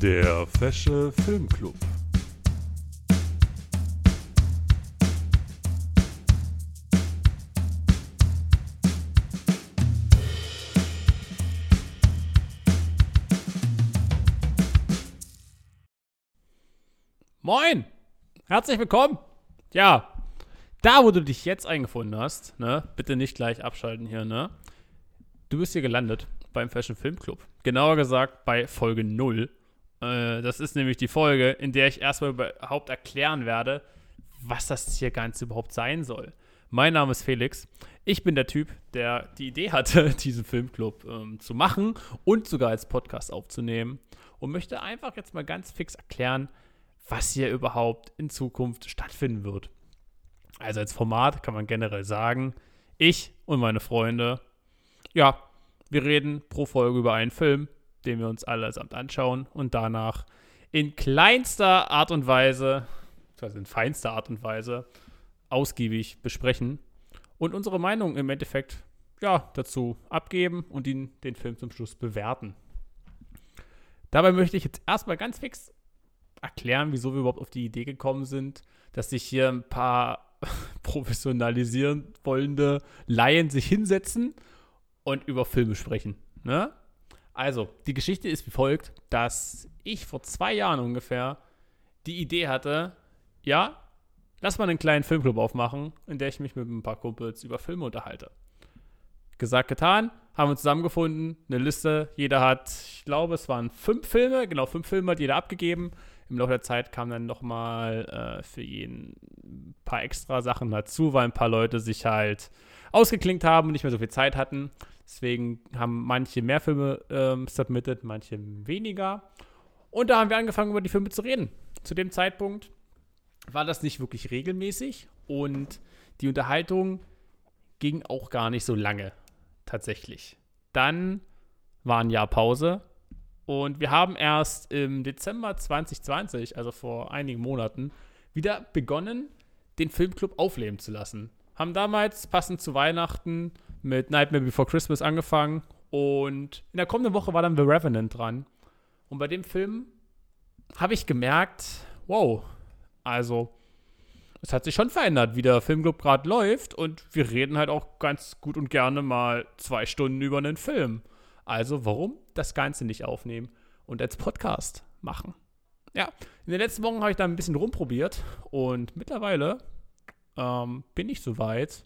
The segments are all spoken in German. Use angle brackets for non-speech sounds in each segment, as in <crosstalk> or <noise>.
Der Fesche Filmclub. Moin! Herzlich willkommen! Ja, da wo du dich jetzt eingefunden hast, ne, bitte nicht gleich abschalten hier, ne? Du bist hier gelandet beim Fashion Film Club. Genauer gesagt bei Folge 0. Äh, das ist nämlich die Folge, in der ich erstmal überhaupt erklären werde, was das hier ganz überhaupt sein soll. Mein Name ist Felix. Ich bin der Typ, der die Idee hatte, <laughs> diesen Filmclub ähm, zu machen und sogar als Podcast aufzunehmen. Und möchte einfach jetzt mal ganz fix erklären, was hier überhaupt in Zukunft stattfinden wird. Also als Format kann man generell sagen, ich und meine Freunde, ja, wir reden pro Folge über einen Film, den wir uns allesamt anschauen und danach in kleinster Art und Weise, also in feinster Art und Weise, ausgiebig besprechen und unsere Meinung im Endeffekt ja, dazu abgeben und ihn, den Film zum Schluss bewerten. Dabei möchte ich jetzt erstmal ganz fix erklären, wieso wir überhaupt auf die Idee gekommen sind, dass sich hier ein paar <laughs> professionalisieren wollende Laien sich hinsetzen und über Filme sprechen. Ne? Also, die Geschichte ist wie folgt, dass ich vor zwei Jahren ungefähr die Idee hatte, ja, lass mal einen kleinen Filmclub aufmachen, in der ich mich mit ein paar Kumpels über Filme unterhalte. Gesagt, getan, haben wir zusammengefunden, eine Liste, jeder hat, ich glaube, es waren fünf Filme, genau, fünf Filme hat jeder abgegeben. Im Laufe der Zeit kamen dann nochmal äh, für jeden ein paar extra Sachen dazu, weil ein paar Leute sich halt ausgeklinkt haben und nicht mehr so viel Zeit hatten. Deswegen haben manche mehr Filme ähm, submitted, manche weniger. Und da haben wir angefangen, über die Filme zu reden. Zu dem Zeitpunkt war das nicht wirklich regelmäßig und die Unterhaltung ging auch gar nicht so lange, tatsächlich. Dann war ein Jahr Pause und wir haben erst im Dezember 2020, also vor einigen Monaten, wieder begonnen, den Filmclub aufleben zu lassen. Haben damals passend zu Weihnachten mit Nightmare Before Christmas angefangen und in der kommenden Woche war dann The Revenant dran. Und bei dem Film habe ich gemerkt, wow, also es hat sich schon verändert, wie der Filmclub gerade läuft und wir reden halt auch ganz gut und gerne mal zwei Stunden über einen Film. Also warum das Ganze nicht aufnehmen und als Podcast machen? Ja, in den letzten Wochen habe ich da ein bisschen rumprobiert und mittlerweile ähm, bin ich soweit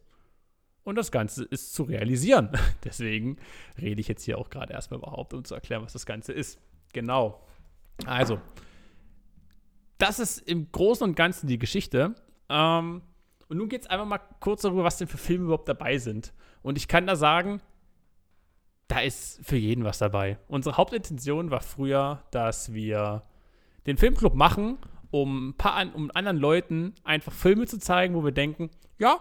und das Ganze ist zu realisieren. <laughs> Deswegen rede ich jetzt hier auch gerade erstmal überhaupt, um zu erklären, was das Ganze ist. Genau. Also, das ist im Großen und Ganzen die Geschichte. Ähm, und nun geht es einfach mal kurz darüber, was denn für Filme überhaupt dabei sind. Und ich kann da sagen, da ist für jeden was dabei. Unsere Hauptintention war früher, dass wir den Filmclub machen, um ein paar um anderen Leuten einfach Filme zu zeigen, wo wir denken, ja,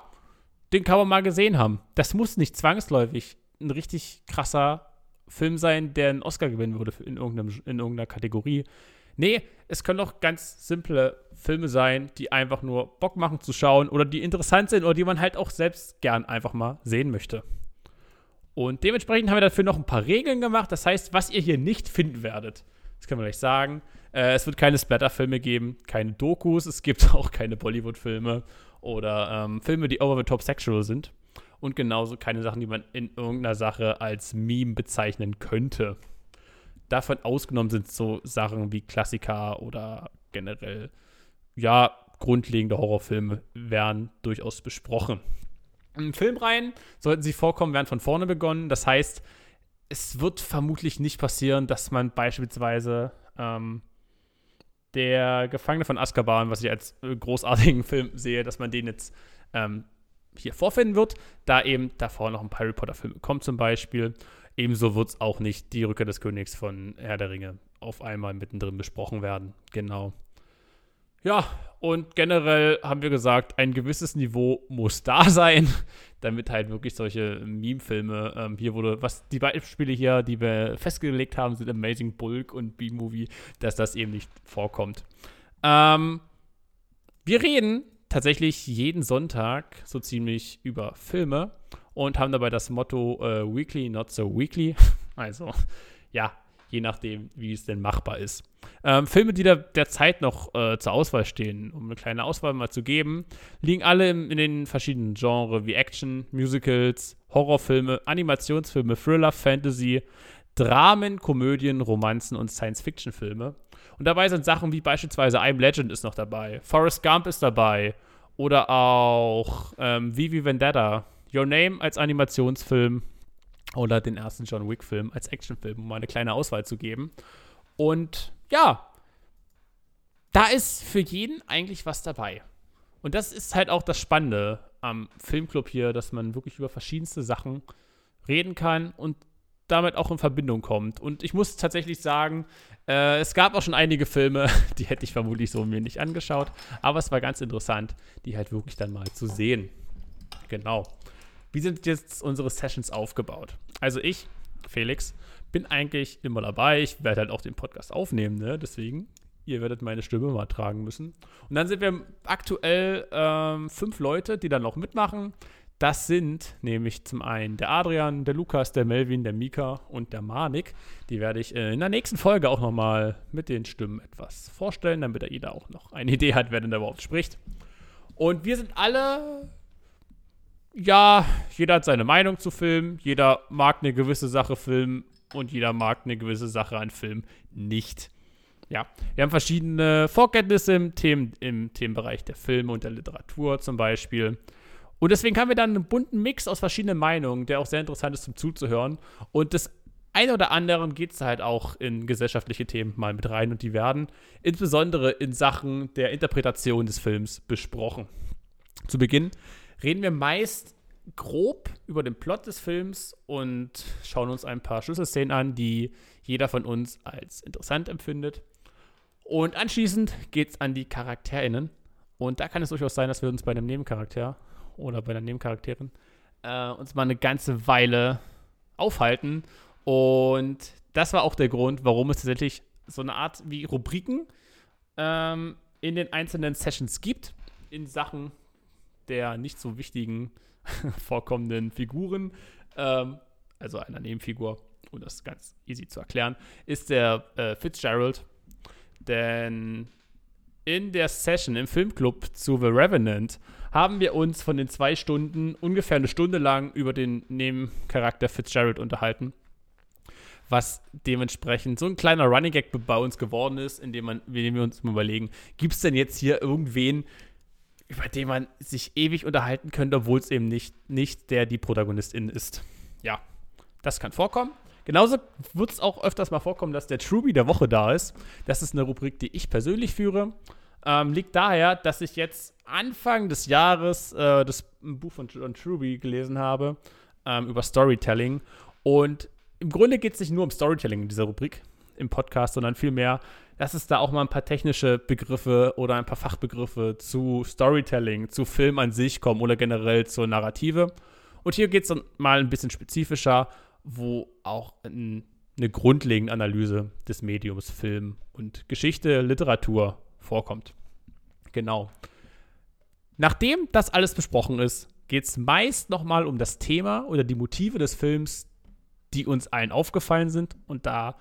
den kann man mal gesehen haben. Das muss nicht zwangsläufig ein richtig krasser Film sein, der einen Oscar gewinnen würde in, irgendeinem, in irgendeiner Kategorie. Nee, es können auch ganz simple Filme sein, die einfach nur Bock machen zu schauen oder die interessant sind oder die man halt auch selbst gern einfach mal sehen möchte. Und dementsprechend haben wir dafür noch ein paar Regeln gemacht. Das heißt, was ihr hier nicht finden werdet, das können wir gleich sagen. Äh, es wird keine Splatter-Filme geben, keine Dokus, es gibt <laughs> auch keine Bollywood-Filme oder ähm, Filme, die over the top sexual sind. Und genauso keine Sachen, die man in irgendeiner Sache als Meme bezeichnen könnte. Davon ausgenommen sind so Sachen wie Klassiker oder generell, ja, grundlegende Horrorfilme werden durchaus besprochen. Filmreihen sollten sie vorkommen, werden von vorne begonnen. Das heißt, es wird vermutlich nicht passieren, dass man beispielsweise ähm, der Gefangene von Azkaban, was ich als äh, großartigen <laughs> Film sehe, dass man den jetzt ähm, hier vorfinden wird, da eben davor noch ein paar Harry Potter-Filme kommt zum Beispiel. Ebenso wird es auch nicht die Rückkehr des Königs von Herr der Ringe auf einmal mittendrin besprochen werden. Genau. Ja, und generell haben wir gesagt, ein gewisses Niveau muss da <laughs> sein, damit halt wirklich solche Meme-Filme, ähm, hier wurde, was die Beispiele hier, die wir festgelegt haben, sind Amazing Bulk und B-Movie, dass das eben nicht vorkommt. Ähm, wir reden tatsächlich jeden Sonntag so ziemlich über Filme und haben dabei das Motto äh, Weekly, not so weekly. <laughs> Also, ja, je nachdem, wie es denn machbar ist. Ähm, Filme, die da derzeit noch äh, zur Auswahl stehen, um eine kleine Auswahl mal zu geben, liegen alle in, in den verschiedenen Genres wie Action, Musicals, Horrorfilme, Animationsfilme, Thriller, Fantasy, Dramen, Komödien, Romanzen und Science-Fiction-Filme. Und dabei sind Sachen wie beispielsweise I'm Legend ist noch dabei, Forrest Gump ist dabei oder auch ähm, Vivi Vendetta, Your Name als Animationsfilm oder den ersten John Wick-Film als Actionfilm, um mal eine kleine Auswahl zu geben. Und ja, da ist für jeden eigentlich was dabei. Und das ist halt auch das Spannende am Filmclub hier, dass man wirklich über verschiedenste Sachen reden kann und damit auch in Verbindung kommt. Und ich muss tatsächlich sagen, äh, es gab auch schon einige Filme, <laughs> die hätte ich vermutlich so mir nicht angeschaut, aber es war ganz interessant, die halt wirklich dann mal zu sehen. Genau. Wie sind jetzt unsere Sessions aufgebaut? Also ich, Felix, bin eigentlich immer dabei. Ich werde halt auch den Podcast aufnehmen, ne? Deswegen, ihr werdet meine Stimme mal tragen müssen. Und dann sind wir aktuell ähm, fünf Leute, die dann noch mitmachen. Das sind nämlich zum einen der Adrian, der Lukas, der Melvin, der Mika und der Manik. Die werde ich äh, in der nächsten Folge auch nochmal mit den Stimmen etwas vorstellen, damit da jeder auch noch eine Idee hat, wer denn da überhaupt spricht. Und wir sind alle ja, jeder hat seine Meinung zu Filmen, jeder mag eine gewisse Sache filmen und jeder mag eine gewisse Sache an Film nicht. Ja, wir haben verschiedene Vorkenntnisse im, Themen, im Themenbereich der Filme und der Literatur zum Beispiel. Und deswegen haben wir dann einen bunten Mix aus verschiedenen Meinungen, der auch sehr interessant ist zum Zuzuhören. Und das eine oder anderen geht es halt auch in gesellschaftliche Themen mal mit rein und die werden insbesondere in Sachen der Interpretation des Films besprochen. Zu Beginn reden wir meist grob über den Plot des Films und schauen uns ein paar Schlüsselszenen an, die jeder von uns als interessant empfindet. Und anschließend geht es an die CharakterInnen. Und da kann es durchaus sein, dass wir uns bei einem Nebencharakter oder bei einer Nebencharakterin äh, uns mal eine ganze Weile aufhalten. Und das war auch der Grund, warum es tatsächlich so eine Art wie Rubriken ähm, in den einzelnen Sessions gibt, in Sachen der nicht so wichtigen <laughs> vorkommenden Figuren, ähm, also einer Nebenfigur, um das ganz easy zu erklären, ist der äh, Fitzgerald. Denn in der Session im Filmclub zu The Revenant haben wir uns von den zwei Stunden ungefähr eine Stunde lang über den Nebencharakter Fitzgerald unterhalten. Was dementsprechend so ein kleiner Running Gag bei uns geworden ist, indem, man, indem wir uns überlegen, gibt es denn jetzt hier irgendwen, über den man sich ewig unterhalten könnte, obwohl es eben nicht, nicht der die Protagonistin ist. Ja, das kann vorkommen. Genauso wird es auch öfters mal vorkommen, dass der Truby der Woche da ist. Das ist eine Rubrik, die ich persönlich führe. Ähm, liegt daher, dass ich jetzt Anfang des Jahres äh, das Buch von John Truby gelesen habe ähm, über Storytelling. Und im Grunde geht es nicht nur um Storytelling in dieser Rubrik im Podcast, sondern vielmehr dass es da auch mal ein paar technische Begriffe oder ein paar Fachbegriffe zu Storytelling, zu Film an sich kommen oder generell zur Narrative. Und hier geht es dann mal ein bisschen spezifischer, wo auch ein, eine grundlegende Analyse des Mediums Film und Geschichte, Literatur vorkommt. Genau. Nachdem das alles besprochen ist, geht es meist nochmal um das Thema oder die Motive des Films, die uns allen aufgefallen sind. Und da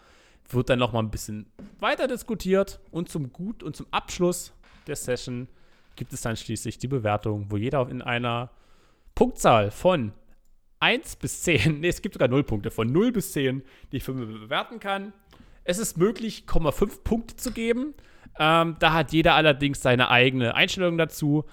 wird dann noch mal ein bisschen weiter diskutiert und zum Gut und zum Abschluss der Session gibt es dann schließlich die Bewertung, wo jeder in einer Punktzahl von 1 bis 10, nee, es gibt sogar 0 Punkte, von 0 bis 10 die Filme bewerten kann. Es ist möglich, 0,5 Punkte zu geben. Ähm, da hat jeder allerdings seine eigene Einstellung dazu.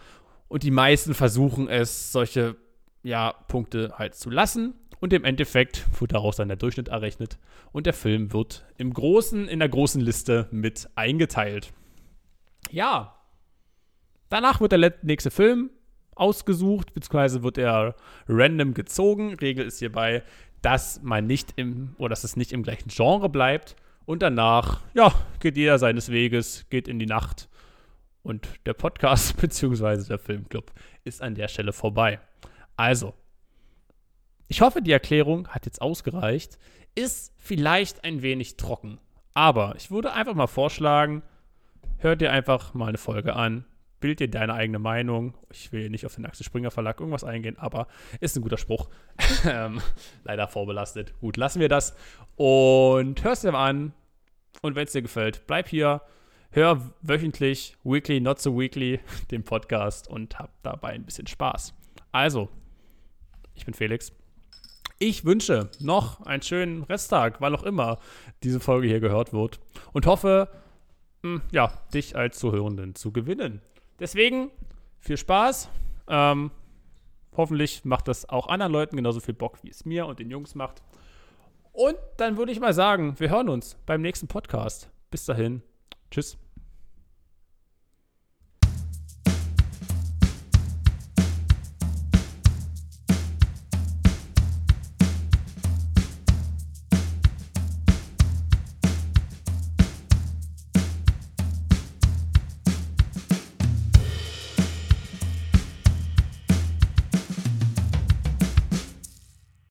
Und die meisten versuchen es, solche ja, Punkte halt zu lassen. Und im Endeffekt wird daraus dann der Durchschnitt errechnet und der Film wird im großen, in der großen Liste mit eingeteilt. Ja. Danach wird der nächste Film ausgesucht, beziehungsweise wird er random gezogen. Regel ist hierbei, dass man nicht im, oder dass es nicht im gleichen Genre bleibt. Und danach, ja, geht jeder seines Weges, geht in die Nacht. Und der Podcast, <laughs> beziehungsweise der Filmclub, ist an der Stelle vorbei. Also, ich hoffe, die Erklärung hat jetzt ausgereicht. Ist vielleicht ein wenig trocken. Aber ich würde einfach mal vorschlagen, hört dir einfach mal eine Folge an, bild dir deine eigene Meinung. Ich will nicht auf den Axel Springer Verlag irgendwas eingehen, aber ist ein guter Spruch. <laughs> Ähm, leider vorbelastet. Gut, lassen wir das und hörst dir mal an. Und wenn es dir gefällt, bleib hier. Hör wöchentlich, weekly, not so weekly, den Podcast und hab dabei ein bisschen Spaß. Also, ich bin Felix. Ich wünsche noch einen schönen Resttag, weil auch immer diese Folge hier gehört wird. Und hoffe, mh, ja, dich als Zuhörenden zu gewinnen. Deswegen viel Spaß. Ähm, hoffentlich macht das auch anderen Leuten genauso viel Bock, wie es mir und den Jungs macht. Und dann würde ich mal sagen, wir hören uns beim nächsten Podcast. Bis dahin. Tschüss.